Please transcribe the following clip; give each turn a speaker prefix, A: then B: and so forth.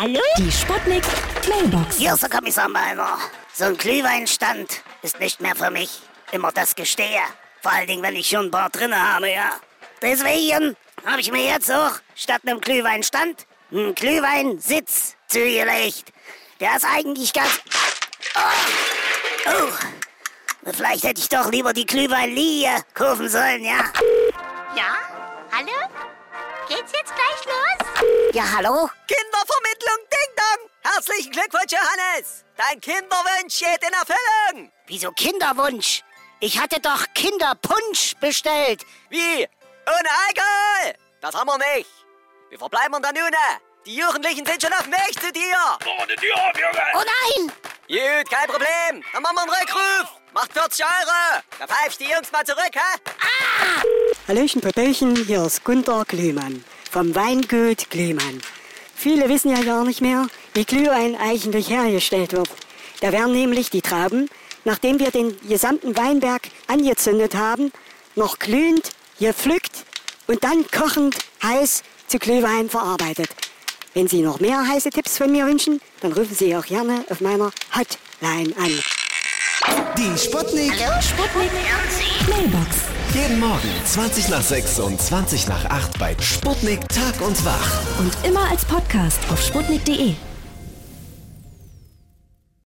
A: Hallo? Die Sputnik Mailbox.
B: Hier ist der Kommissar Meiner. So ein Glühweinstand ist nicht mehr für mich. Immer das Gestehe. Vor allen Dingen, wenn ich schon ein paar drinne habe, ja. Deswegen habe ich mir jetzt auch statt einem Glühweinstand einen Glühweinsitz zugelegt. Der ist eigentlich ganz... Oh. oh. Vielleicht hätte ich doch lieber die Glühweinlinie kaufen sollen, ja.
C: Ja? Hallo? Geht's jetzt gleich los?
B: Ja, hallo?
D: Ding Dong! Herzlichen Glückwunsch, Johannes! Dein Kinderwunsch geht in Erfüllung!
B: Wieso Kinderwunsch? Ich hatte doch Kinderpunsch bestellt.
D: Wie? Ohne Alkohol? Das haben wir nicht. Wir verbleiben in der Nune. Die Jugendlichen sind schon auf dem Weg zu dir.
E: Ohne die auf, Junge!
B: Oh nein!
D: Gut, kein Problem. Dann machen wir einen Rückruf. Macht 40 Euro. Da pfeifst die Jungs mal zurück, hä?
F: Hallöchen, Popöchen, hier ist Gunter Glühmann vom Weingut Glühmann. Viele wissen ja gar nicht mehr, wie Glühwein eigentlich hergestellt wird. Da werden nämlich die Trauben, nachdem wir den gesamten Weinberg angezündet haben, noch glühend gepflückt und dann kochend heiß zu Glühwein verarbeitet. Wenn Sie noch mehr heiße Tipps von mir wünschen, dann rufen Sie auch gerne auf meiner Hotline an.
G: Die Sputnik.
A: Sputnik Mailbox.
G: Jeden Morgen 20 nach 6 und 20 nach 8 bei Sputnik Tag und Wach.
A: Und immer als Podcast auf sputnik.de.